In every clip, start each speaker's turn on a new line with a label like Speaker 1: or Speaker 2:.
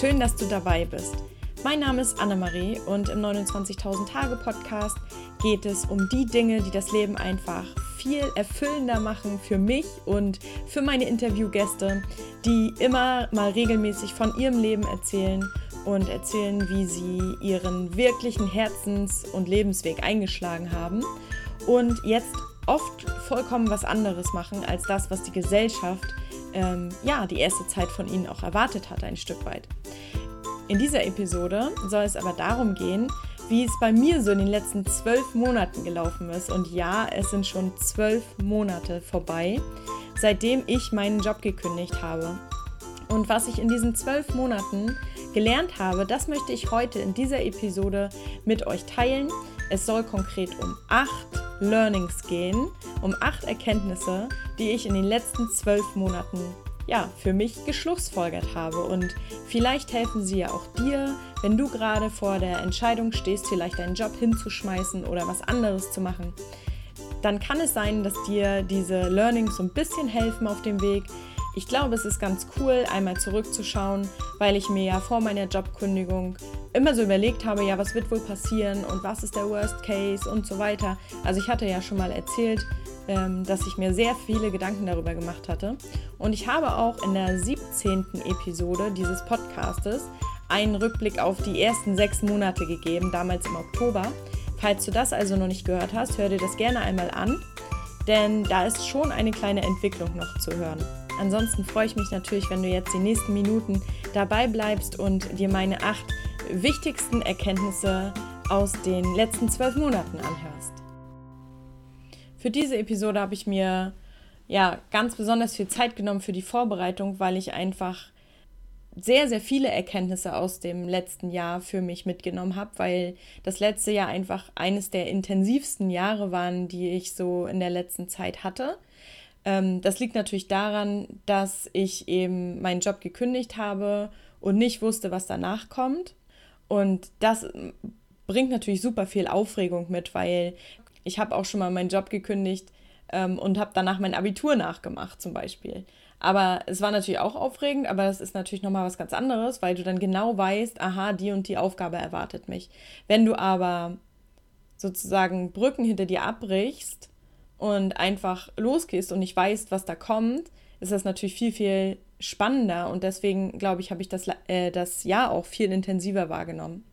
Speaker 1: schön, dass du dabei bist. Mein Name ist Annemarie und im 29.000 Tage Podcast geht es um die Dinge, die das Leben einfach viel erfüllender machen für mich und für meine Interviewgäste, die immer mal regelmäßig von ihrem Leben erzählen und erzählen, wie sie ihren wirklichen Herzens- und Lebensweg eingeschlagen haben und jetzt oft vollkommen was anderes machen als das, was die Gesellschaft ähm, ja die erste Zeit von ihnen auch erwartet hat, ein Stück weit. In dieser Episode soll es aber darum gehen, wie es bei mir so in den letzten zwölf Monaten gelaufen ist. Und ja, es sind schon zwölf Monate vorbei, seitdem ich meinen Job gekündigt habe. Und was ich in diesen zwölf Monaten gelernt habe, das möchte ich heute in dieser Episode mit euch teilen. Es soll konkret um acht Learnings gehen, um acht Erkenntnisse, die ich in den letzten zwölf Monaten ja, für mich geschlussfolgert habe. Und vielleicht helfen sie ja auch dir, wenn du gerade vor der Entscheidung stehst, vielleicht deinen Job hinzuschmeißen oder was anderes zu machen. Dann kann es sein, dass dir diese Learnings so ein bisschen helfen auf dem Weg. Ich glaube, es ist ganz cool, einmal zurückzuschauen, weil ich mir ja vor meiner Jobkündigung immer so überlegt habe, ja, was wird wohl passieren und was ist der Worst Case und so weiter. Also ich hatte ja schon mal erzählt, ähm, dass ich mir sehr viele Gedanken darüber gemacht hatte. Und ich habe auch in der 17. Episode dieses Podcastes einen Rückblick auf die ersten sechs Monate gegeben, damals im Oktober. Falls du das also noch nicht gehört hast, hör dir das gerne einmal an, denn da ist schon eine kleine Entwicklung noch zu hören. Ansonsten freue ich mich natürlich, wenn du jetzt die nächsten Minuten dabei bleibst und dir meine acht wichtigsten Erkenntnisse aus den letzten zwölf Monaten anhörst. Für diese Episode habe ich mir ja ganz besonders viel Zeit genommen für die Vorbereitung, weil ich einfach sehr, sehr viele Erkenntnisse aus dem letzten Jahr für mich mitgenommen habe, weil das letzte Jahr einfach eines der intensivsten Jahre waren, die ich so in der letzten Zeit hatte. Ähm, das liegt natürlich daran, dass ich eben meinen Job gekündigt habe und nicht wusste, was danach kommt. Und das bringt natürlich super viel Aufregung mit, weil ich habe auch schon mal meinen Job gekündigt ähm, und habe danach mein Abitur nachgemacht zum Beispiel. Aber es war natürlich auch aufregend, aber es ist natürlich nochmal was ganz anderes, weil du dann genau weißt, aha, die und die Aufgabe erwartet mich. Wenn du aber sozusagen Brücken hinter dir abbrichst und einfach losgehst und nicht weißt, was da kommt, ist das natürlich viel, viel spannender und deswegen, glaube ich, habe ich das, äh, das Jahr auch viel intensiver wahrgenommen.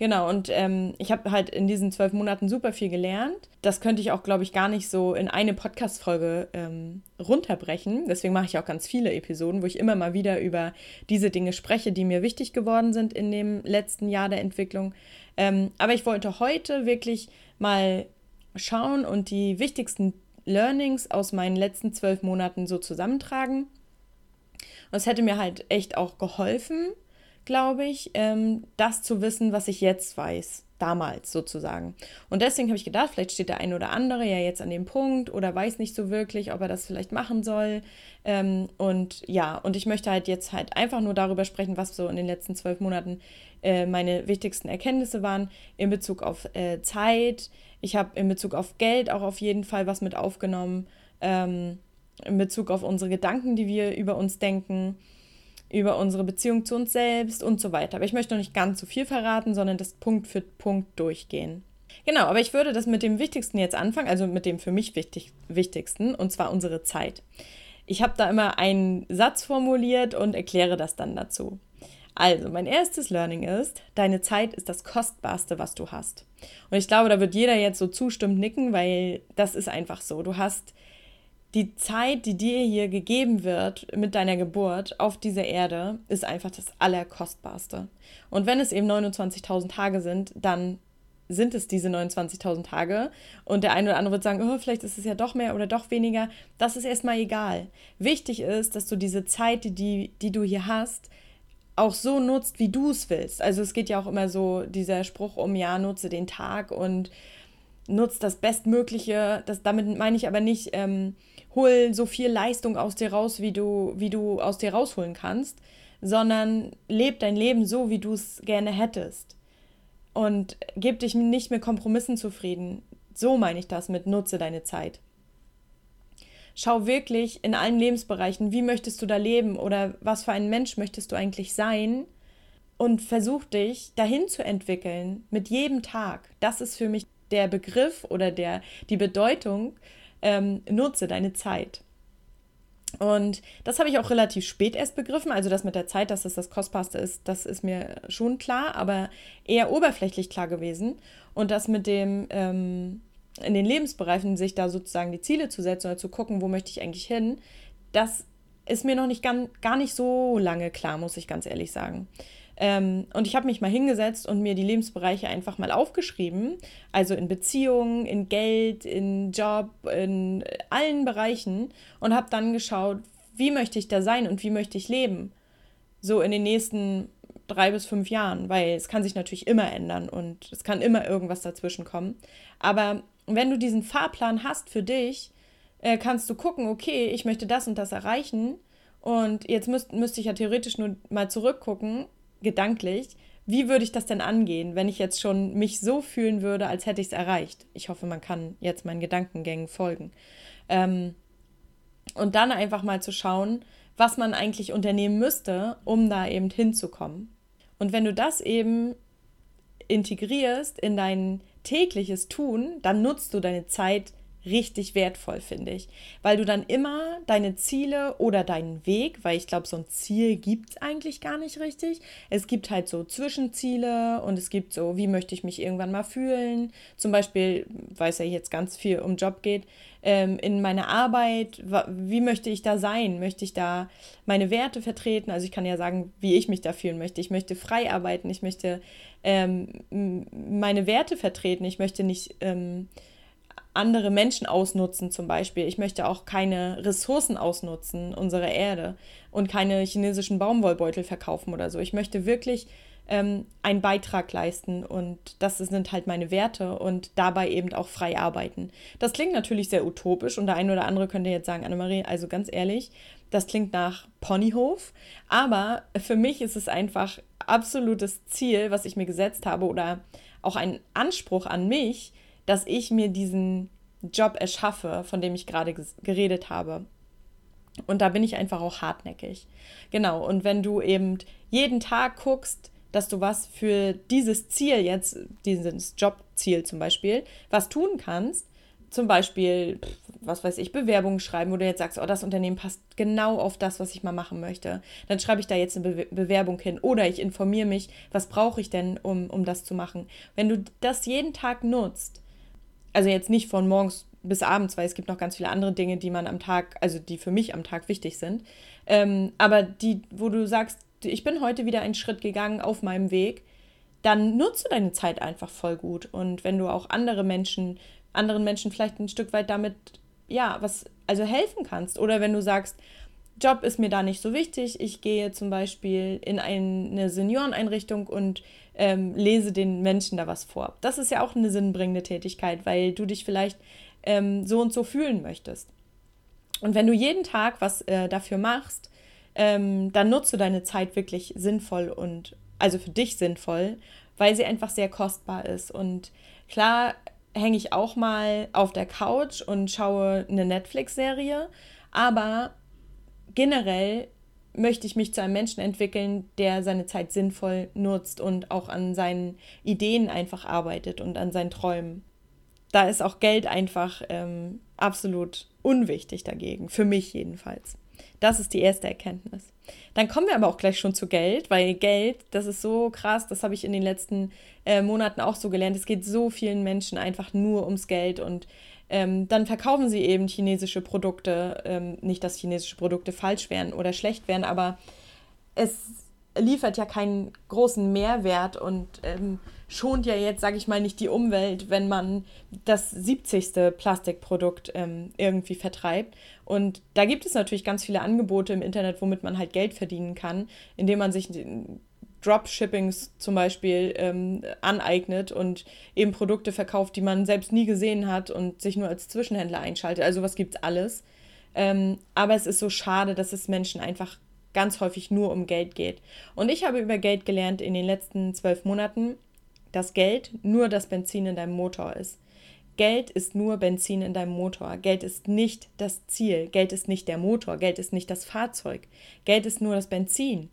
Speaker 1: Genau, und ähm, ich habe halt in diesen zwölf Monaten super viel gelernt. Das könnte ich auch, glaube ich, gar nicht so in eine Podcast-Folge ähm, runterbrechen. Deswegen mache ich auch ganz viele Episoden, wo ich immer mal wieder über diese Dinge spreche, die mir wichtig geworden sind in dem letzten Jahr der Entwicklung. Ähm, aber ich wollte heute wirklich mal schauen und die wichtigsten Learnings aus meinen letzten zwölf Monaten so zusammentragen. Und es hätte mir halt echt auch geholfen, glaube ich, ähm, das zu wissen, was ich jetzt weiß, damals sozusagen. Und deswegen habe ich gedacht, vielleicht steht der ein oder andere ja jetzt an dem Punkt oder weiß nicht so wirklich, ob er das vielleicht machen soll. Ähm, und ja, und ich möchte halt jetzt halt einfach nur darüber sprechen, was so in den letzten zwölf Monaten äh, meine wichtigsten Erkenntnisse waren in Bezug auf äh, Zeit. Ich habe in Bezug auf Geld auch auf jeden Fall was mit aufgenommen. Ähm, in Bezug auf unsere Gedanken, die wir über uns denken über unsere Beziehung zu uns selbst und so weiter. Aber ich möchte noch nicht ganz so viel verraten, sondern das Punkt für Punkt durchgehen. Genau, aber ich würde das mit dem Wichtigsten jetzt anfangen, also mit dem für mich wichtig, Wichtigsten, und zwar unsere Zeit. Ich habe da immer einen Satz formuliert und erkläre das dann dazu. Also, mein erstes Learning ist, deine Zeit ist das Kostbarste, was du hast. Und ich glaube, da wird jeder jetzt so zustimmt nicken, weil das ist einfach so. Du hast die Zeit, die dir hier gegeben wird mit deiner Geburt auf dieser Erde, ist einfach das Allerkostbarste. Und wenn es eben 29.000 Tage sind, dann sind es diese 29.000 Tage. Und der eine oder andere wird sagen, oh, vielleicht ist es ja doch mehr oder doch weniger. Das ist erstmal egal. Wichtig ist, dass du diese Zeit, die, die du hier hast, auch so nutzt, wie du es willst. Also es geht ja auch immer so dieser Spruch um, ja, nutze den Tag und nutze das Bestmögliche. Das, damit meine ich aber nicht, ähm, hol so viel Leistung aus dir raus, wie du, wie du aus dir rausholen kannst, sondern leb dein Leben so, wie du es gerne hättest. Und gib dich nicht mit Kompromissen zufrieden. So meine ich das mit nutze deine Zeit. Schau wirklich in allen Lebensbereichen, wie möchtest du da leben oder was für ein Mensch möchtest du eigentlich sein und versuch dich dahin zu entwickeln mit jedem Tag. Das ist für mich der Begriff oder der, die Bedeutung, ähm, nutze deine Zeit. Und das habe ich auch relativ spät erst begriffen. Also das mit der Zeit, dass das das Kostbarste ist, das ist mir schon klar, aber eher oberflächlich klar gewesen. Und das mit dem ähm, in den Lebensbereichen sich da sozusagen die Ziele zu setzen oder zu gucken, wo möchte ich eigentlich hin, das ist mir noch nicht gar, gar nicht so lange klar, muss ich ganz ehrlich sagen. Ähm, und ich habe mich mal hingesetzt und mir die Lebensbereiche einfach mal aufgeschrieben. Also in Beziehungen, in Geld, in Job, in allen Bereichen. Und habe dann geschaut, wie möchte ich da sein und wie möchte ich leben. So in den nächsten drei bis fünf Jahren, weil es kann sich natürlich immer ändern und es kann immer irgendwas dazwischen kommen. Aber wenn du diesen Fahrplan hast für dich, äh, kannst du gucken, okay, ich möchte das und das erreichen. Und jetzt müsste müsst ich ja theoretisch nur mal zurückgucken gedanklich, wie würde ich das denn angehen, wenn ich jetzt schon mich so fühlen würde, als hätte ich es erreicht? Ich hoffe, man kann jetzt meinen Gedankengängen folgen. Ähm, und dann einfach mal zu schauen, was man eigentlich unternehmen müsste, um da eben hinzukommen. Und wenn du das eben integrierst in dein tägliches Tun, dann nutzt du deine Zeit richtig wertvoll, finde ich. Weil du dann immer deine Ziele oder deinen Weg, weil ich glaube, so ein Ziel gibt es eigentlich gar nicht richtig. Es gibt halt so Zwischenziele und es gibt so, wie möchte ich mich irgendwann mal fühlen. Zum Beispiel, weil es ja jetzt ganz viel um Job geht, ähm, in meiner Arbeit, wie möchte ich da sein? Möchte ich da meine Werte vertreten? Also ich kann ja sagen, wie ich mich da fühlen möchte. Ich möchte frei arbeiten, ich möchte ähm, meine Werte vertreten, ich möchte nicht... Ähm, andere Menschen ausnutzen zum Beispiel. Ich möchte auch keine Ressourcen ausnutzen, unsere Erde, und keine chinesischen Baumwollbeutel verkaufen oder so. Ich möchte wirklich ähm, einen Beitrag leisten und das sind halt meine Werte und dabei eben auch frei arbeiten. Das klingt natürlich sehr utopisch und der eine oder andere könnte jetzt sagen, Annemarie, also ganz ehrlich, das klingt nach Ponyhof, aber für mich ist es einfach absolutes Ziel, was ich mir gesetzt habe oder auch ein Anspruch an mich, dass ich mir diesen Job erschaffe, von dem ich gerade geredet habe. Und da bin ich einfach auch hartnäckig. Genau, und wenn du eben jeden Tag guckst, dass du was für dieses Ziel jetzt, dieses Jobziel zum Beispiel, was tun kannst, zum Beispiel, was weiß ich, Bewerbungen schreiben, wo du jetzt sagst, oh, das Unternehmen passt genau auf das, was ich mal machen möchte. Dann schreibe ich da jetzt eine Be Bewerbung hin oder ich informiere mich, was brauche ich denn, um, um das zu machen. Wenn du das jeden Tag nutzt, also jetzt nicht von morgens bis abends, weil es gibt noch ganz viele andere Dinge, die man am Tag, also die für mich am Tag wichtig sind. Ähm, aber die, wo du sagst, ich bin heute wieder einen Schritt gegangen auf meinem Weg, dann nutze deine Zeit einfach voll gut. Und wenn du auch andere Menschen, anderen Menschen vielleicht ein Stück weit damit, ja, was, also helfen kannst. Oder wenn du sagst, Job ist mir da nicht so wichtig. Ich gehe zum Beispiel in eine Senioreneinrichtung und ähm, lese den Menschen da was vor. Das ist ja auch eine sinnbringende Tätigkeit, weil du dich vielleicht ähm, so und so fühlen möchtest. Und wenn du jeden Tag was äh, dafür machst, ähm, dann nutzt du deine Zeit wirklich sinnvoll und also für dich sinnvoll, weil sie einfach sehr kostbar ist. Und klar hänge ich auch mal auf der Couch und schaue eine Netflix-Serie, aber generell möchte ich mich zu einem Menschen entwickeln, der seine Zeit sinnvoll nutzt und auch an seinen Ideen einfach arbeitet und an seinen Träumen. Da ist auch Geld einfach ähm, absolut unwichtig dagegen, für mich jedenfalls. Das ist die erste Erkenntnis. Dann kommen wir aber auch gleich schon zu Geld, weil Geld, das ist so krass, das habe ich in den letzten äh, Monaten auch so gelernt. Es geht so vielen Menschen einfach nur ums Geld und ähm, dann verkaufen sie eben chinesische Produkte. Ähm, nicht, dass chinesische Produkte falsch wären oder schlecht wären, aber es liefert ja keinen großen Mehrwert und ähm, schont ja jetzt, sage ich mal, nicht die Umwelt, wenn man das 70. Plastikprodukt ähm, irgendwie vertreibt. Und da gibt es natürlich ganz viele Angebote im Internet, womit man halt Geld verdienen kann, indem man sich Dropshippings zum Beispiel ähm, aneignet und eben Produkte verkauft, die man selbst nie gesehen hat und sich nur als Zwischenhändler einschaltet. Also was gibt's alles. Ähm, aber es ist so schade, dass es Menschen einfach ganz häufig nur um Geld geht. Und ich habe über Geld gelernt in den letzten zwölf Monaten, dass Geld nur das Benzin in deinem Motor ist. Geld ist nur Benzin in deinem Motor. Geld ist nicht das Ziel. Geld ist nicht der Motor. Geld ist nicht das Fahrzeug. Geld ist nur das Benzin.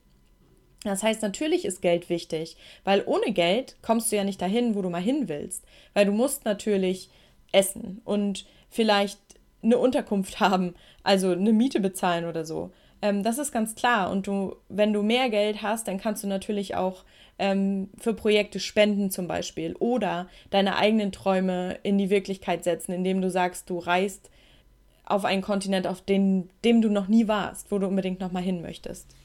Speaker 1: Das heißt, natürlich ist Geld wichtig, weil ohne Geld kommst du ja nicht dahin, wo du mal hin willst. Weil du musst natürlich essen und vielleicht eine Unterkunft haben, also eine Miete bezahlen oder so. Ähm, das ist ganz klar. Und du, wenn du mehr Geld hast, dann kannst du natürlich auch ähm, für Projekte spenden zum Beispiel oder deine eigenen Träume in die Wirklichkeit setzen, indem du sagst, du reist auf einen Kontinent, auf den, dem du noch nie warst, wo du unbedingt noch mal hin möchtest.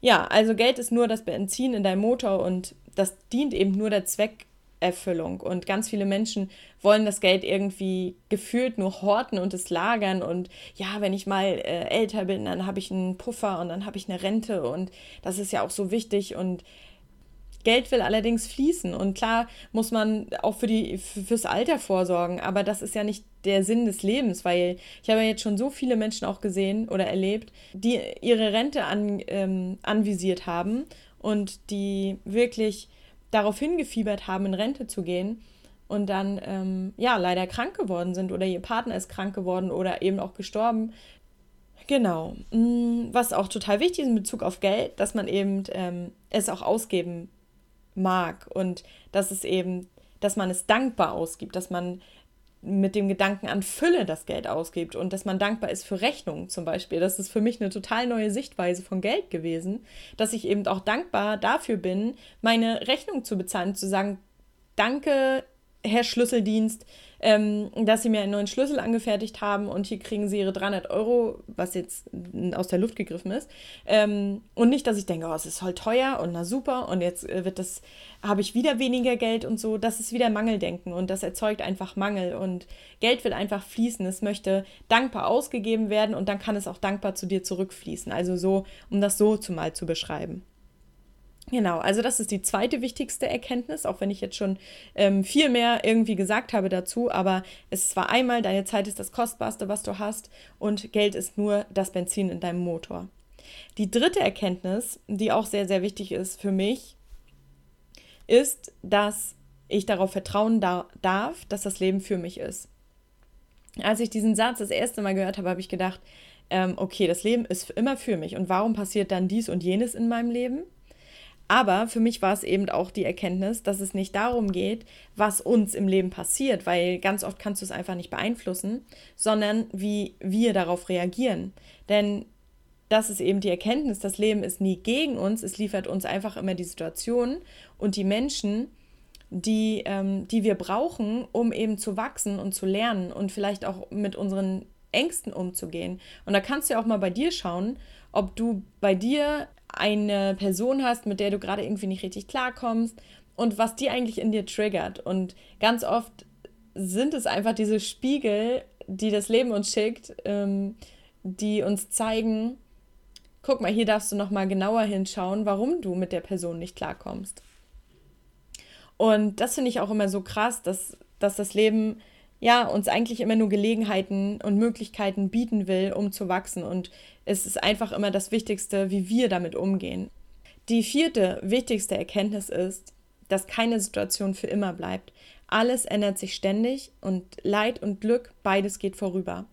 Speaker 1: Ja, also Geld ist nur das Benzin in deinem Motor und das dient eben nur der Zweckerfüllung. Und ganz viele Menschen wollen das Geld irgendwie gefühlt nur horten und es lagern. Und ja, wenn ich mal äh, älter bin, dann habe ich einen Puffer und dann habe ich eine Rente und das ist ja auch so wichtig. Und Geld will allerdings fließen und klar muss man auch für die, fürs Alter vorsorgen, aber das ist ja nicht der Sinn des Lebens, weil ich habe jetzt schon so viele Menschen auch gesehen oder erlebt, die ihre Rente an, ähm, anvisiert haben und die wirklich darauf hingefiebert haben, in Rente zu gehen und dann ähm, ja leider krank geworden sind oder ihr Partner ist krank geworden oder eben auch gestorben. Genau. Mm, was auch total wichtig ist in Bezug auf Geld, dass man eben ähm, es auch ausgeben mag und dass es eben, dass man es dankbar ausgibt, dass man mit dem Gedanken an Fülle das Geld ausgibt und dass man dankbar ist für Rechnungen zum Beispiel. Das ist für mich eine total neue Sichtweise von Geld gewesen, dass ich eben auch dankbar dafür bin, meine Rechnung zu bezahlen, zu sagen, danke, Herr Schlüsseldienst, ähm, dass sie mir einen neuen Schlüssel angefertigt haben und hier kriegen sie ihre 300 Euro, was jetzt aus der Luft gegriffen ist. Ähm, und nicht, dass ich denke, oh, es ist voll teuer und na super und jetzt äh, wird das, habe ich wieder weniger Geld und so. Das ist wieder Mangeldenken und das erzeugt einfach Mangel und Geld will einfach fließen. Es möchte dankbar ausgegeben werden und dann kann es auch dankbar zu dir zurückfließen. Also so, um das so zumal zu beschreiben. Genau, also das ist die zweite wichtigste Erkenntnis, auch wenn ich jetzt schon ähm, viel mehr irgendwie gesagt habe dazu, aber es ist zwar einmal, deine Zeit ist das Kostbarste, was du hast und Geld ist nur das Benzin in deinem Motor. Die dritte Erkenntnis, die auch sehr, sehr wichtig ist für mich, ist, dass ich darauf vertrauen da darf, dass das Leben für mich ist. Als ich diesen Satz das erste Mal gehört habe, habe ich gedacht, ähm, okay, das Leben ist immer für mich und warum passiert dann dies und jenes in meinem Leben? Aber für mich war es eben auch die Erkenntnis, dass es nicht darum geht, was uns im Leben passiert, weil ganz oft kannst du es einfach nicht beeinflussen, sondern wie wir darauf reagieren. Denn das ist eben die Erkenntnis, das Leben ist nie gegen uns, es liefert uns einfach immer die Situation und die Menschen, die, ähm, die wir brauchen, um eben zu wachsen und zu lernen und vielleicht auch mit unseren Ängsten umzugehen. Und da kannst du ja auch mal bei dir schauen, ob du bei dir eine Person hast, mit der du gerade irgendwie nicht richtig klarkommst und was die eigentlich in dir triggert. Und ganz oft sind es einfach diese Spiegel, die das Leben uns schickt, ähm, die uns zeigen, guck mal, hier darfst du noch mal genauer hinschauen, warum du mit der Person nicht klarkommst. Und das finde ich auch immer so krass, dass, dass das Leben ja, uns eigentlich immer nur Gelegenheiten und Möglichkeiten bieten will, um zu wachsen. Und es ist einfach immer das Wichtigste, wie wir damit umgehen. Die vierte wichtigste Erkenntnis ist, dass keine Situation für immer bleibt. Alles ändert sich ständig und Leid und Glück, beides geht vorüber.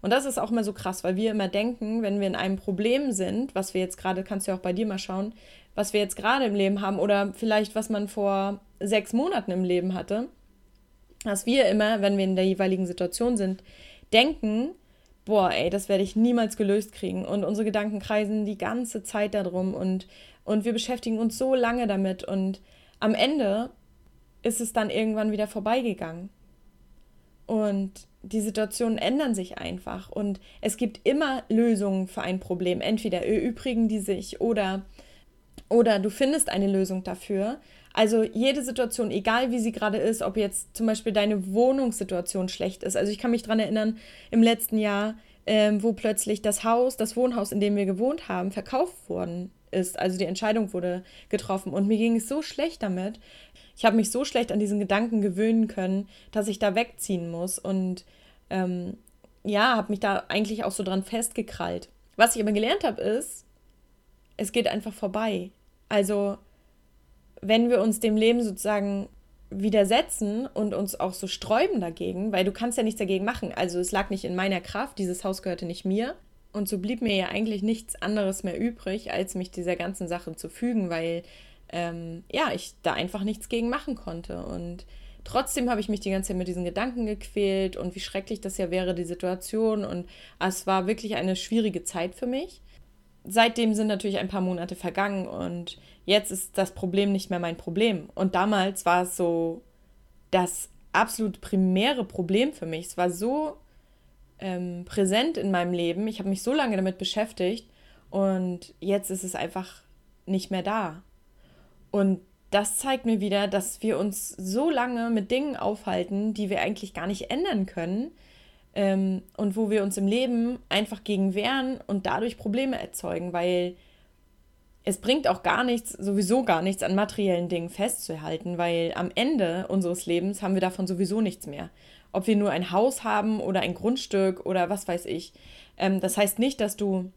Speaker 1: Und das ist auch immer so krass, weil wir immer denken, wenn wir in einem Problem sind, was wir jetzt gerade, kannst du ja auch bei dir mal schauen, was wir jetzt gerade im Leben haben oder vielleicht was man vor sechs Monaten im Leben hatte, dass wir immer, wenn wir in der jeweiligen Situation sind, denken, boah, ey, das werde ich niemals gelöst kriegen. Und unsere Gedanken kreisen die ganze Zeit darum und, und wir beschäftigen uns so lange damit. Und am Ende ist es dann irgendwann wieder vorbeigegangen. Und die Situationen ändern sich einfach. Und es gibt immer Lösungen für ein Problem. Entweder erübrigen die sich oder, oder du findest eine Lösung dafür. Also jede Situation, egal wie sie gerade ist, ob jetzt zum Beispiel deine Wohnungssituation schlecht ist. Also ich kann mich daran erinnern, im letzten Jahr, ähm, wo plötzlich das Haus, das Wohnhaus, in dem wir gewohnt haben, verkauft worden ist. Also die Entscheidung wurde getroffen und mir ging es so schlecht damit. Ich habe mich so schlecht an diesen Gedanken gewöhnen können, dass ich da wegziehen muss und ähm, ja, habe mich da eigentlich auch so dran festgekrallt. Was ich aber gelernt habe, ist, es geht einfach vorbei. Also wenn wir uns dem Leben sozusagen widersetzen und uns auch so sträuben dagegen, weil du kannst ja nichts dagegen machen. Also es lag nicht in meiner Kraft, dieses Haus gehörte nicht mir. Und so blieb mir ja eigentlich nichts anderes mehr übrig, als mich dieser ganzen Sache zu fügen, weil ähm, ja, ich da einfach nichts gegen machen konnte. Und trotzdem habe ich mich die ganze Zeit mit diesen Gedanken gequält und wie schrecklich das ja wäre, die Situation. Und es war wirklich eine schwierige Zeit für mich. Seitdem sind natürlich ein paar Monate vergangen und jetzt ist das Problem nicht mehr mein Problem. Und damals war es so das absolut primäre Problem für mich. Es war so ähm, präsent in meinem Leben. Ich habe mich so lange damit beschäftigt und jetzt ist es einfach nicht mehr da. Und das zeigt mir wieder, dass wir uns so lange mit Dingen aufhalten, die wir eigentlich gar nicht ändern können ähm, und wo wir uns im Leben einfach gegen wehren und dadurch Probleme erzeugen, weil es bringt auch gar nichts, sowieso gar nichts an materiellen Dingen festzuhalten, weil am Ende unseres Lebens haben wir davon sowieso nichts mehr. Ob wir nur ein Haus haben oder ein Grundstück oder was weiß ich. Ähm, das heißt nicht, dass du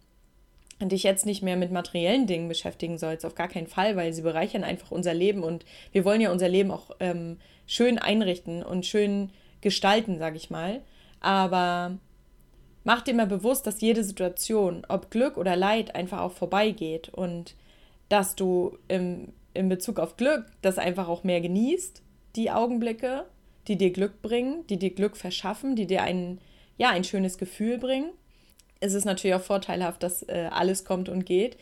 Speaker 1: dich jetzt nicht mehr mit materiellen Dingen beschäftigen sollst, auf gar keinen Fall, weil sie bereichern einfach unser Leben und wir wollen ja unser Leben auch ähm, schön einrichten und schön gestalten, sag ich mal. Aber mach dir mal bewusst, dass jede Situation, ob Glück oder Leid, einfach auch vorbeigeht und dass du im, in Bezug auf Glück das einfach auch mehr genießt, die Augenblicke, die dir Glück bringen, die dir Glück verschaffen, die dir ein, ja, ein schönes Gefühl bringen ist es natürlich auch vorteilhaft, dass äh, alles kommt und geht.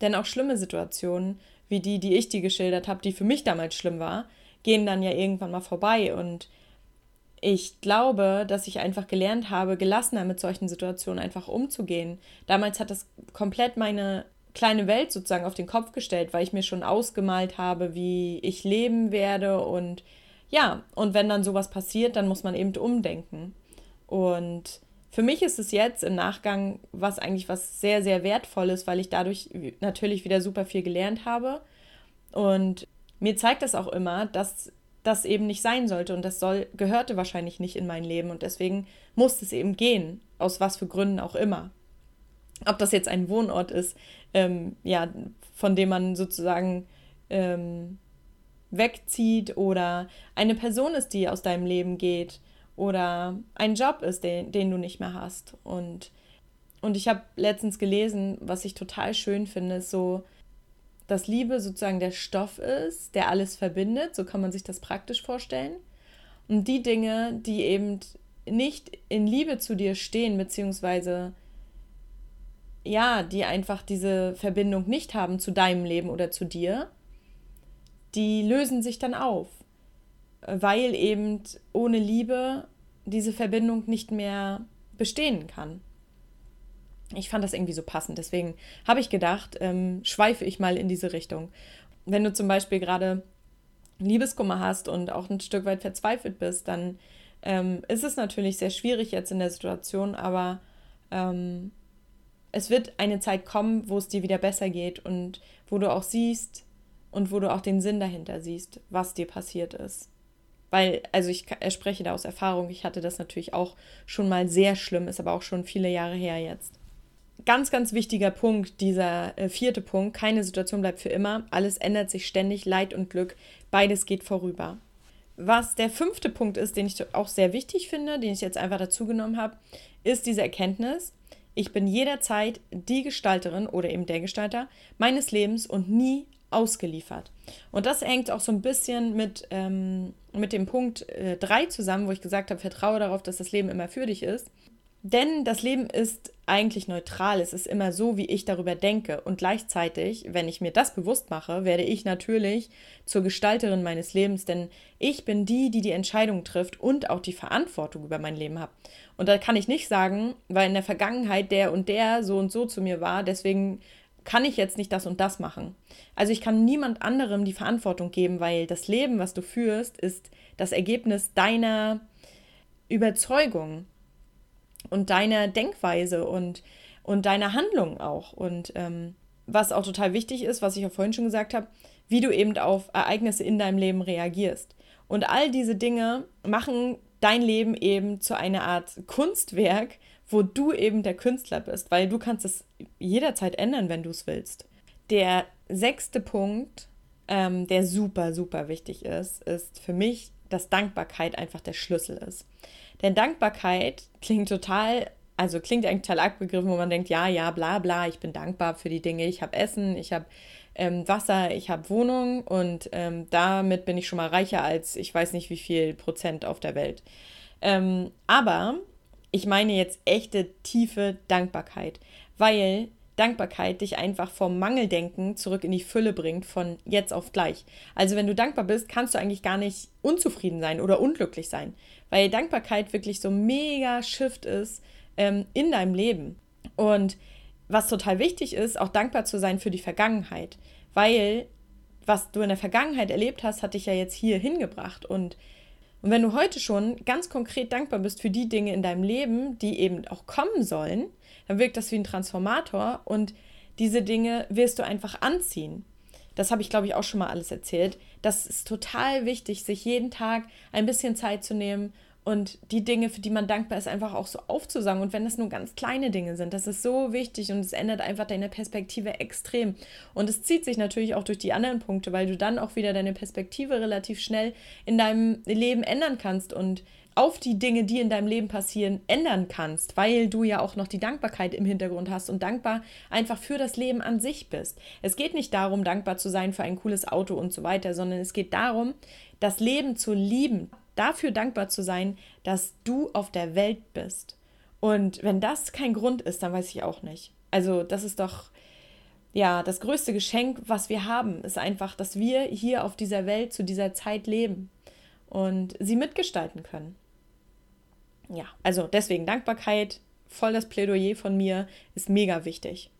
Speaker 1: Denn auch schlimme Situationen, wie die, die ich dir geschildert habe, die für mich damals schlimm war, gehen dann ja irgendwann mal vorbei. Und ich glaube, dass ich einfach gelernt habe, gelassener mit solchen Situationen einfach umzugehen. Damals hat das komplett meine kleine Welt sozusagen auf den Kopf gestellt, weil ich mir schon ausgemalt habe, wie ich leben werde und ja, und wenn dann sowas passiert, dann muss man eben umdenken. Und für mich ist es jetzt im Nachgang was eigentlich was sehr, sehr wertvolles, weil ich dadurch natürlich wieder super viel gelernt habe. Und mir zeigt das auch immer, dass das eben nicht sein sollte und das soll, gehörte wahrscheinlich nicht in mein Leben und deswegen muss es eben gehen, aus was für Gründen auch immer. Ob das jetzt ein Wohnort ist, ähm, ja, von dem man sozusagen ähm, wegzieht oder eine Person ist, die aus deinem Leben geht oder ein Job ist, den, den du nicht mehr hast. Und, und ich habe letztens gelesen, was ich total schön finde, ist so, dass Liebe sozusagen der Stoff ist, der alles verbindet, so kann man sich das praktisch vorstellen. Und die Dinge, die eben nicht in Liebe zu dir stehen, beziehungsweise ja, die einfach diese Verbindung nicht haben zu deinem Leben oder zu dir, die lösen sich dann auf weil eben ohne Liebe diese Verbindung nicht mehr bestehen kann. Ich fand das irgendwie so passend. Deswegen habe ich gedacht, ähm, schweife ich mal in diese Richtung. Wenn du zum Beispiel gerade Liebeskummer hast und auch ein Stück weit verzweifelt bist, dann ähm, ist es natürlich sehr schwierig jetzt in der Situation, aber ähm, es wird eine Zeit kommen, wo es dir wieder besser geht und wo du auch siehst und wo du auch den Sinn dahinter siehst, was dir passiert ist. Weil, also ich spreche da aus Erfahrung, ich hatte das natürlich auch schon mal sehr schlimm, ist aber auch schon viele Jahre her jetzt. Ganz, ganz wichtiger Punkt, dieser äh, vierte Punkt, keine Situation bleibt für immer, alles ändert sich ständig, Leid und Glück, beides geht vorüber. Was der fünfte Punkt ist, den ich auch sehr wichtig finde, den ich jetzt einfach dazu genommen habe, ist diese Erkenntnis, ich bin jederzeit die Gestalterin oder eben der Gestalter meines Lebens und nie ausgeliefert. Und das hängt auch so ein bisschen mit, ähm, mit dem Punkt 3 äh, zusammen, wo ich gesagt habe, vertraue darauf, dass das Leben immer für dich ist. Denn das Leben ist eigentlich neutral. Es ist immer so, wie ich darüber denke. Und gleichzeitig, wenn ich mir das bewusst mache, werde ich natürlich zur Gestalterin meines Lebens, denn ich bin die, die die Entscheidung trifft und auch die Verantwortung über mein Leben hat. Und da kann ich nicht sagen, weil in der Vergangenheit der und der so und so zu mir war, deswegen kann ich jetzt nicht das und das machen. Also ich kann niemand anderem die Verantwortung geben, weil das Leben, was du führst, ist das Ergebnis deiner Überzeugung und deiner Denkweise und, und deiner Handlung auch. Und ähm, was auch total wichtig ist, was ich auch vorhin schon gesagt habe, wie du eben auf Ereignisse in deinem Leben reagierst. Und all diese Dinge machen dein Leben eben zu einer Art Kunstwerk, wo du eben der Künstler bist, weil du kannst es jederzeit ändern, wenn du es willst. Der sechste Punkt, ähm, der super, super wichtig ist, ist für mich, dass Dankbarkeit einfach der Schlüssel ist. Denn Dankbarkeit klingt total also klingt eigentlich total abgegriffen, wo man denkt, ja, ja, bla bla, ich bin dankbar für die Dinge, ich habe Essen, ich habe ähm, Wasser, ich habe Wohnung und ähm, damit bin ich schon mal reicher als ich weiß nicht wie viel Prozent auf der Welt. Ähm, aber ich meine jetzt echte tiefe Dankbarkeit, weil Dankbarkeit dich einfach vom Mangeldenken zurück in die Fülle bringt, von jetzt auf gleich. Also wenn du dankbar bist, kannst du eigentlich gar nicht unzufrieden sein oder unglücklich sein, weil Dankbarkeit wirklich so mega Shift ist ähm, in deinem Leben. Und was total wichtig ist, auch dankbar zu sein für die Vergangenheit, weil was du in der Vergangenheit erlebt hast, hat dich ja jetzt hier hingebracht. Und, und wenn du heute schon ganz konkret dankbar bist für die Dinge in deinem Leben, die eben auch kommen sollen, dann wirkt das wie ein Transformator und diese Dinge wirst du einfach anziehen. Das habe ich, glaube ich, auch schon mal alles erzählt. Das ist total wichtig, sich jeden Tag ein bisschen Zeit zu nehmen und die Dinge, für die man dankbar ist, einfach auch so aufzusagen. Und wenn das nur ganz kleine Dinge sind, das ist so wichtig und es ändert einfach deine Perspektive extrem. Und es zieht sich natürlich auch durch die anderen Punkte, weil du dann auch wieder deine Perspektive relativ schnell in deinem Leben ändern kannst und auf die Dinge, die in deinem Leben passieren, ändern kannst, weil du ja auch noch die Dankbarkeit im Hintergrund hast und dankbar einfach für das Leben an sich bist. Es geht nicht darum, dankbar zu sein für ein cooles Auto und so weiter, sondern es geht darum, das Leben zu lieben, dafür dankbar zu sein, dass du auf der Welt bist. Und wenn das kein Grund ist, dann weiß ich auch nicht. Also, das ist doch ja das größte Geschenk, was wir haben, ist einfach, dass wir hier auf dieser Welt zu dieser Zeit leben und sie mitgestalten können. Ja, also deswegen Dankbarkeit, voll das Plädoyer von mir, ist mega wichtig.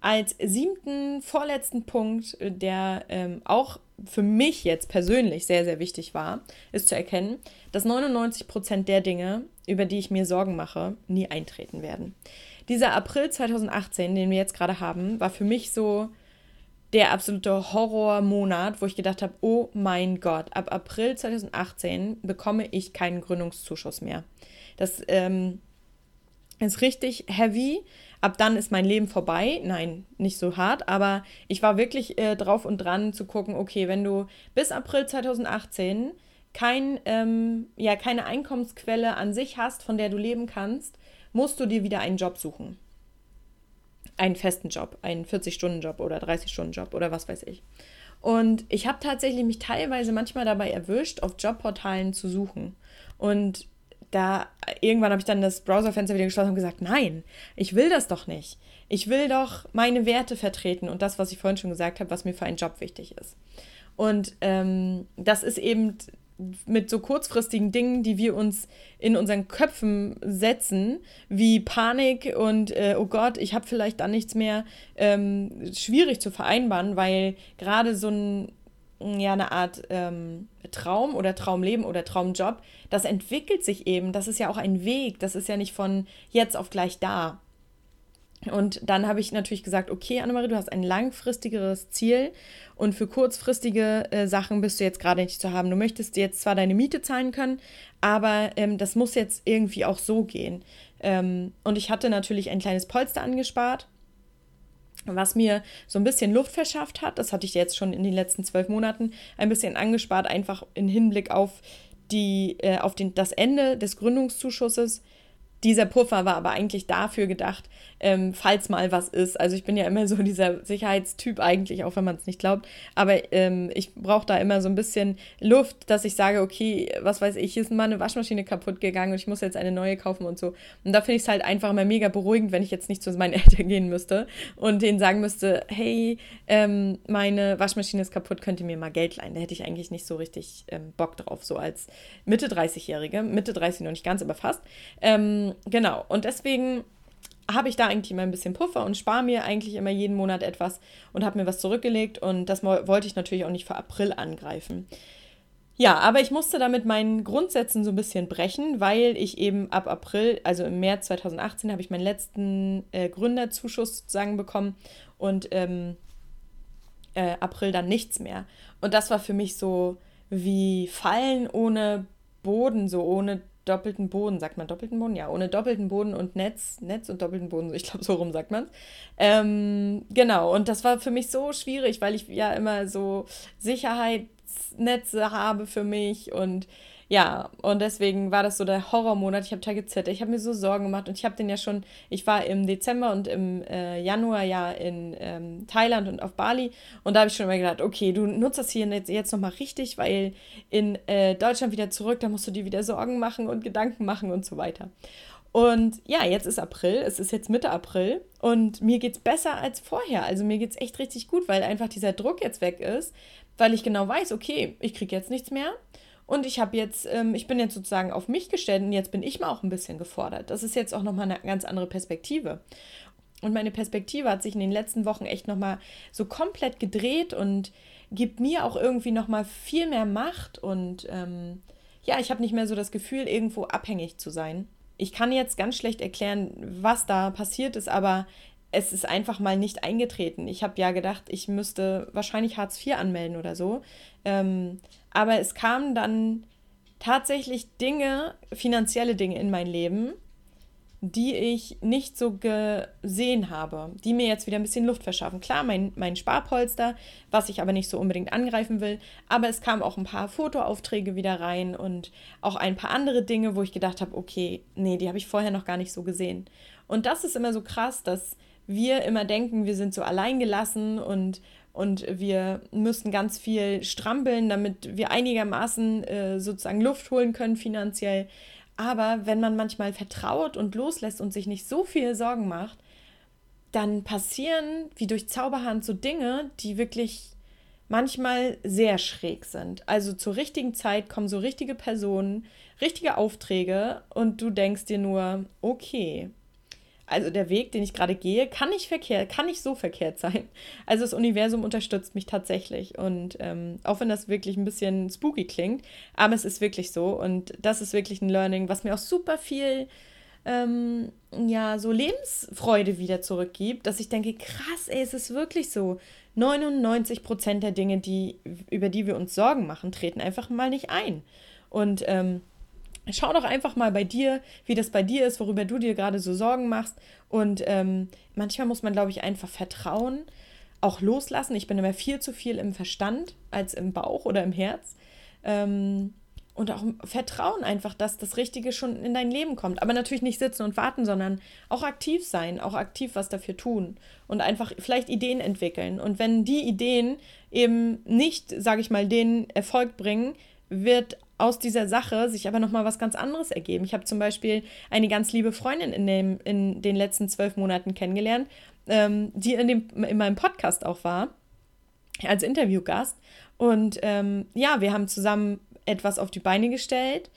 Speaker 1: Als siebten, vorletzten Punkt, der ähm, auch für mich jetzt persönlich sehr, sehr wichtig war, ist zu erkennen, dass 99 Prozent der Dinge, über die ich mir Sorgen mache, nie eintreten werden. Dieser April 2018, den wir jetzt gerade haben, war für mich so der absolute Horrormonat, wo ich gedacht habe, oh mein Gott, ab April 2018 bekomme ich keinen Gründungszuschuss mehr. Das ähm, ist richtig heavy ab dann ist mein Leben vorbei. Nein, nicht so hart, aber ich war wirklich äh, drauf und dran zu gucken, okay, wenn du bis April 2018 kein, ähm, ja, keine Einkommensquelle an sich hast, von der du leben kannst, musst du dir wieder einen Job suchen. Einen festen Job, einen 40-Stunden-Job oder 30-Stunden-Job oder was weiß ich. Und ich habe tatsächlich mich teilweise manchmal dabei erwischt, auf Jobportalen zu suchen. Und da irgendwann habe ich dann das Browserfenster wieder geschlossen und gesagt, nein, ich will das doch nicht. Ich will doch meine Werte vertreten und das, was ich vorhin schon gesagt habe, was mir für einen Job wichtig ist. Und ähm, das ist eben mit so kurzfristigen Dingen, die wir uns in unseren Köpfen setzen, wie Panik und äh, oh Gott, ich habe vielleicht dann nichts mehr, ähm, schwierig zu vereinbaren, weil gerade so ein ja eine Art ähm, Traum oder Traumleben oder Traumjob, das entwickelt sich eben. Das ist ja auch ein Weg. Das ist ja nicht von jetzt auf gleich da. Und dann habe ich natürlich gesagt, okay, Annemarie, du hast ein langfristigeres Ziel und für kurzfristige äh, Sachen bist du jetzt gerade nicht zu haben. Du möchtest jetzt zwar deine Miete zahlen können, aber ähm, das muss jetzt irgendwie auch so gehen. Ähm, und ich hatte natürlich ein kleines Polster angespart was mir so ein bisschen Luft verschafft hat. Das hatte ich jetzt schon in den letzten zwölf Monaten ein bisschen angespart, einfach im Hinblick auf, die, äh, auf den, das Ende des Gründungszuschusses. Dieser Puffer war aber eigentlich dafür gedacht, ähm, falls mal was ist. Also ich bin ja immer so dieser Sicherheitstyp eigentlich, auch wenn man es nicht glaubt. Aber ähm, ich brauche da immer so ein bisschen Luft, dass ich sage, okay, was weiß ich, hier ist mal eine Waschmaschine kaputt gegangen und ich muss jetzt eine neue kaufen und so. Und da finde ich es halt einfach immer mega beruhigend, wenn ich jetzt nicht zu meinen Eltern gehen müsste und denen sagen müsste, hey, ähm, meine Waschmaschine ist kaputt, könnt ihr mir mal Geld leihen. Da hätte ich eigentlich nicht so richtig ähm, Bock drauf, so als Mitte 30-Jährige. Mitte 30 noch nicht ganz, aber fast. Ähm, genau. Und deswegen habe ich da eigentlich immer ein bisschen Puffer und spare mir eigentlich immer jeden Monat etwas und habe mir was zurückgelegt und das wollte ich natürlich auch nicht für April angreifen. Ja, aber ich musste damit meinen Grundsätzen so ein bisschen brechen, weil ich eben ab April, also im März 2018, habe ich meinen letzten äh, Gründerzuschuss sozusagen bekommen und ähm, äh, April dann nichts mehr. Und das war für mich so wie Fallen ohne Boden, so ohne doppelten Boden, sagt man doppelten Boden? Ja, ohne doppelten Boden und Netz, Netz und doppelten Boden, ich glaube, so rum sagt man ähm, Genau, und das war für mich so schwierig, weil ich ja immer so Sicherheitsnetze habe für mich und ja, und deswegen war das so der Horrormonat. Ich habe da gezittert, ich habe mir so Sorgen gemacht und ich habe den ja schon, ich war im Dezember und im äh, Januar ja in ähm, Thailand und auf Bali und da habe ich schon immer gedacht, okay, du nutzt das hier jetzt, jetzt nochmal richtig, weil in äh, Deutschland wieder zurück, da musst du dir wieder Sorgen machen und Gedanken machen und so weiter. Und ja, jetzt ist April, es ist jetzt Mitte April und mir geht es besser als vorher. Also mir geht es echt richtig gut, weil einfach dieser Druck jetzt weg ist, weil ich genau weiß, okay, ich kriege jetzt nichts mehr und ich habe jetzt, ähm, ich bin jetzt sozusagen auf mich gestellt und jetzt bin ich mal auch ein bisschen gefordert. Das ist jetzt auch nochmal eine ganz andere Perspektive. Und meine Perspektive hat sich in den letzten Wochen echt nochmal so komplett gedreht und gibt mir auch irgendwie nochmal viel mehr Macht. Und ähm, ja, ich habe nicht mehr so das Gefühl, irgendwo abhängig zu sein. Ich kann jetzt ganz schlecht erklären, was da passiert ist, aber es ist einfach mal nicht eingetreten. Ich habe ja gedacht, ich müsste wahrscheinlich Hartz IV anmelden oder so. Ähm, aber es kamen dann tatsächlich Dinge, finanzielle Dinge in mein Leben, die ich nicht so gesehen habe, die mir jetzt wieder ein bisschen Luft verschaffen. Klar, mein, mein Sparpolster, was ich aber nicht so unbedingt angreifen will, aber es kamen auch ein paar Fotoaufträge wieder rein und auch ein paar andere Dinge, wo ich gedacht habe, okay, nee, die habe ich vorher noch gar nicht so gesehen. Und das ist immer so krass, dass wir immer denken, wir sind so alleingelassen und und wir müssen ganz viel strampeln, damit wir einigermaßen äh, sozusagen Luft holen können finanziell. Aber wenn man manchmal vertraut und loslässt und sich nicht so viel Sorgen macht, dann passieren wie durch Zauberhand so Dinge, die wirklich manchmal sehr schräg sind. Also zur richtigen Zeit kommen so richtige Personen, richtige Aufträge und du denkst dir nur, okay, also der Weg, den ich gerade gehe, kann nicht verkehrt, kann nicht so verkehrt sein. Also das Universum unterstützt mich tatsächlich. Und ähm, auch wenn das wirklich ein bisschen spooky klingt, aber es ist wirklich so. Und das ist wirklich ein Learning, was mir auch super viel ähm, ja, so Lebensfreude wieder zurückgibt, dass ich denke, krass, ey, es ist wirklich so. 99 Prozent der Dinge, die, über die wir uns Sorgen machen, treten einfach mal nicht ein. Und ähm, Schau doch einfach mal bei dir, wie das bei dir ist, worüber du dir gerade so Sorgen machst. Und ähm, manchmal muss man, glaube ich, einfach vertrauen, auch loslassen. Ich bin immer viel zu viel im Verstand als im Bauch oder im Herz. Ähm, und auch vertrauen einfach, dass das Richtige schon in dein Leben kommt. Aber natürlich nicht sitzen und warten, sondern auch aktiv sein, auch aktiv was dafür tun und einfach vielleicht Ideen entwickeln. Und wenn die Ideen eben nicht, sage ich mal, den Erfolg bringen, wird aus dieser Sache sich aber nochmal was ganz anderes ergeben. Ich habe zum Beispiel eine ganz liebe Freundin in, dem, in den letzten zwölf Monaten kennengelernt, ähm, die in, dem, in meinem Podcast auch war, als Interviewgast. Und ähm, ja, wir haben zusammen etwas auf die Beine gestellt,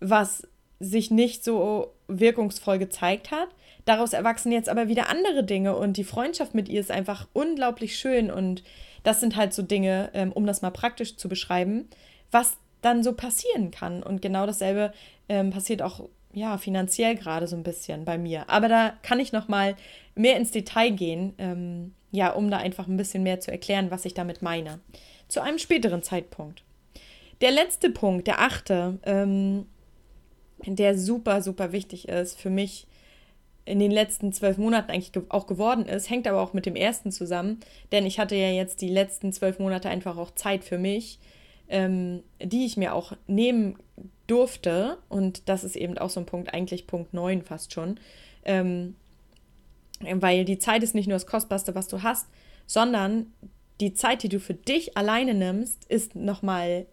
Speaker 1: was sich nicht so wirkungsvoll gezeigt hat. Daraus erwachsen jetzt aber wieder andere Dinge und die Freundschaft mit ihr ist einfach unglaublich schön und das sind halt so Dinge, ähm, um das mal praktisch zu beschreiben, was dann so passieren kann. Und genau dasselbe ähm, passiert auch ja finanziell gerade so ein bisschen bei mir. Aber da kann ich noch mal mehr ins Detail gehen, ähm, ja, um da einfach ein bisschen mehr zu erklären, was ich damit meine. Zu einem späteren Zeitpunkt. Der letzte Punkt, der achte, ähm, der super, super wichtig ist für mich in den letzten zwölf Monaten eigentlich ge auch geworden ist, hängt aber auch mit dem ersten zusammen, denn ich hatte ja jetzt die letzten zwölf Monate einfach auch Zeit für mich ähm, die ich mir auch nehmen durfte, und das ist eben auch so ein Punkt, eigentlich Punkt 9 fast schon, ähm, weil die Zeit ist nicht nur das Kostbarste, was du hast, sondern die Zeit, die du für dich alleine nimmst, ist nochmal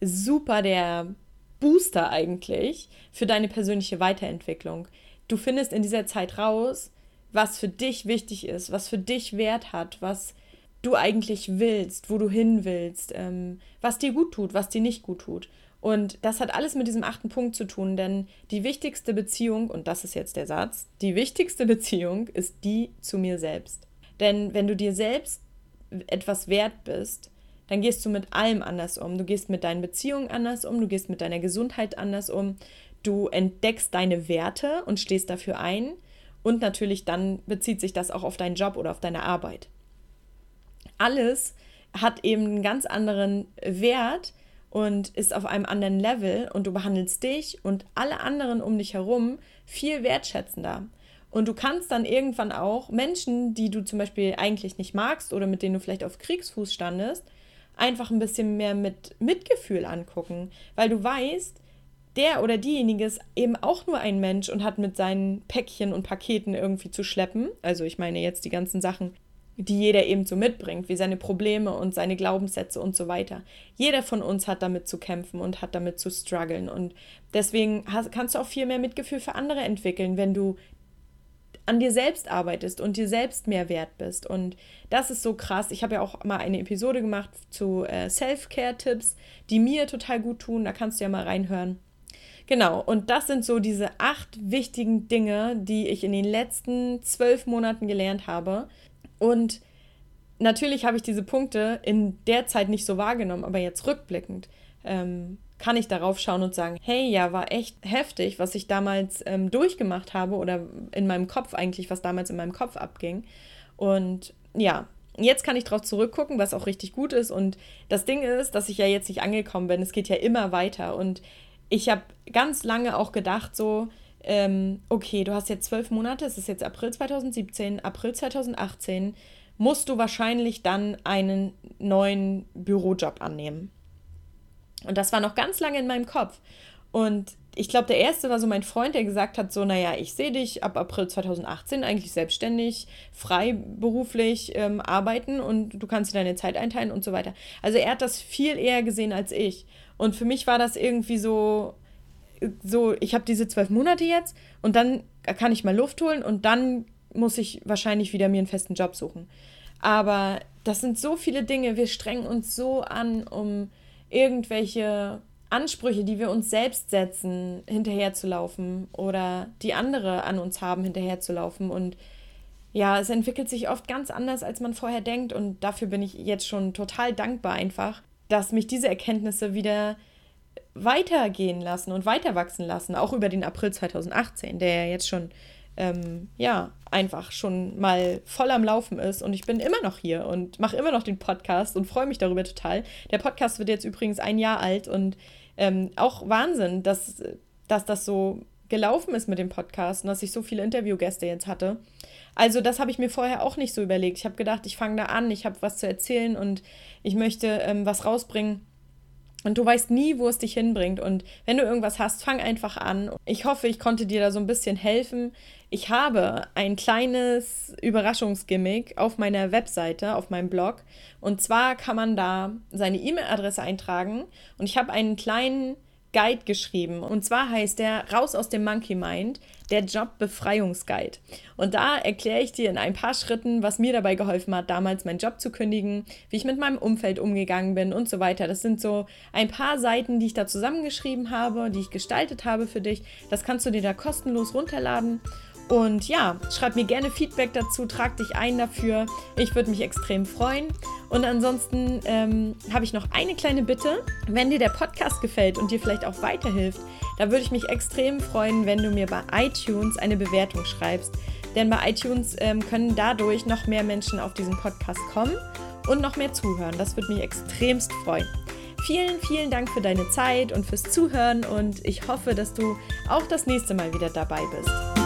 Speaker 1: super der Booster eigentlich für deine persönliche Weiterentwicklung. Du findest in dieser Zeit raus, was für dich wichtig ist, was für dich Wert hat, was du eigentlich willst, wo du hin willst, ähm, was dir gut tut, was dir nicht gut tut. Und das hat alles mit diesem achten Punkt zu tun, denn die wichtigste Beziehung, und das ist jetzt der Satz, die wichtigste Beziehung ist die zu mir selbst. Denn wenn du dir selbst etwas wert bist, dann gehst du mit allem anders um. Du gehst mit deinen Beziehungen anders um, du gehst mit deiner Gesundheit anders um, du entdeckst deine Werte und stehst dafür ein. Und natürlich dann bezieht sich das auch auf deinen Job oder auf deine Arbeit alles hat eben einen ganz anderen Wert und ist auf einem anderen Level und du behandelst dich und alle anderen um dich herum viel wertschätzender. Und du kannst dann irgendwann auch Menschen, die du zum Beispiel eigentlich nicht magst oder mit denen du vielleicht auf Kriegsfuß standest, einfach ein bisschen mehr mit Mitgefühl angucken, weil du weißt, der oder diejenige ist eben auch nur ein Mensch und hat mit seinen Päckchen und Paketen irgendwie zu schleppen. Also ich meine jetzt die ganzen Sachen, die jeder eben so mitbringt, wie seine Probleme und seine Glaubenssätze und so weiter. Jeder von uns hat damit zu kämpfen und hat damit zu strugglen. Und deswegen hast, kannst du auch viel mehr Mitgefühl für andere entwickeln, wenn du an dir selbst arbeitest und dir selbst mehr wert bist. Und das ist so krass. Ich habe ja auch mal eine Episode gemacht zu äh, Self-Care-Tipps, die mir total gut tun. Da kannst du ja mal reinhören. Genau, und das sind so diese acht wichtigen Dinge, die ich in den letzten zwölf Monaten gelernt habe. Und natürlich habe ich diese Punkte in der Zeit nicht so wahrgenommen, aber jetzt rückblickend ähm, kann ich darauf schauen und sagen, hey, ja, war echt heftig, was ich damals ähm, durchgemacht habe oder in meinem Kopf eigentlich, was damals in meinem Kopf abging. Und ja, jetzt kann ich darauf zurückgucken, was auch richtig gut ist. Und das Ding ist, dass ich ja jetzt nicht angekommen bin. Es geht ja immer weiter. Und ich habe ganz lange auch gedacht, so, ähm, okay, du hast jetzt zwölf Monate, es ist jetzt April 2017, April 2018, musst du wahrscheinlich dann einen neuen Bürojob annehmen. Und das war noch ganz lange in meinem Kopf. Und ich glaube, der erste war so mein Freund, der gesagt hat: So, naja, ich sehe dich ab April 2018 eigentlich selbstständig, freiberuflich ähm, arbeiten und du kannst dir deine Zeit einteilen und so weiter. Also, er hat das viel eher gesehen als ich. Und für mich war das irgendwie so, so ich habe diese zwölf Monate jetzt und dann kann ich mal Luft holen und dann muss ich wahrscheinlich wieder mir einen festen Job suchen. Aber das sind so viele Dinge, wir strengen uns so an, um irgendwelche Ansprüche, die wir uns selbst setzen, hinterherzulaufen oder die andere an uns haben, hinterherzulaufen. Und ja, es entwickelt sich oft ganz anders, als man vorher denkt. Und dafür bin ich jetzt schon total dankbar einfach, dass mich diese Erkenntnisse wieder weitergehen lassen und weiter wachsen lassen, auch über den April 2018, der ja jetzt schon, ähm, ja, einfach schon mal voll am Laufen ist. Und ich bin immer noch hier und mache immer noch den Podcast und freue mich darüber total. Der Podcast wird jetzt übrigens ein Jahr alt und ähm, auch Wahnsinn, dass, dass das so gelaufen ist mit dem Podcast und dass ich so viele Interviewgäste jetzt hatte. Also das habe ich mir vorher auch nicht so überlegt. Ich habe gedacht, ich fange da an, ich habe was zu erzählen und ich möchte ähm, was rausbringen. Und du weißt nie, wo es dich hinbringt. Und wenn du irgendwas hast, fang einfach an. Ich hoffe, ich konnte dir da so ein bisschen helfen. Ich habe ein kleines Überraschungsgimmick auf meiner Webseite, auf meinem Blog. Und zwar kann man da seine E-Mail-Adresse eintragen. Und ich habe einen kleinen Guide geschrieben. Und zwar heißt der Raus aus dem Monkey Mind, der Jobbefreiungsguide. Und da erkläre ich dir in ein paar Schritten, was mir dabei geholfen hat, damals meinen Job zu kündigen, wie ich mit meinem Umfeld umgegangen bin und so weiter. Das sind so ein paar Seiten, die ich da zusammengeschrieben habe, die ich gestaltet habe für dich. Das kannst du dir da kostenlos runterladen. Und ja, schreib mir gerne Feedback dazu, trag dich ein dafür. Ich würde mich extrem freuen. Und ansonsten ähm, habe ich noch eine kleine Bitte. Wenn dir der Podcast gefällt und dir vielleicht auch weiterhilft, da würde ich mich extrem freuen, wenn du mir bei iTunes eine Bewertung schreibst. Denn bei iTunes ähm, können dadurch noch mehr Menschen auf diesen Podcast kommen und noch mehr zuhören. Das würde mich extremst freuen. Vielen, vielen Dank für deine Zeit und fürs Zuhören und ich hoffe, dass du auch das nächste Mal wieder dabei bist.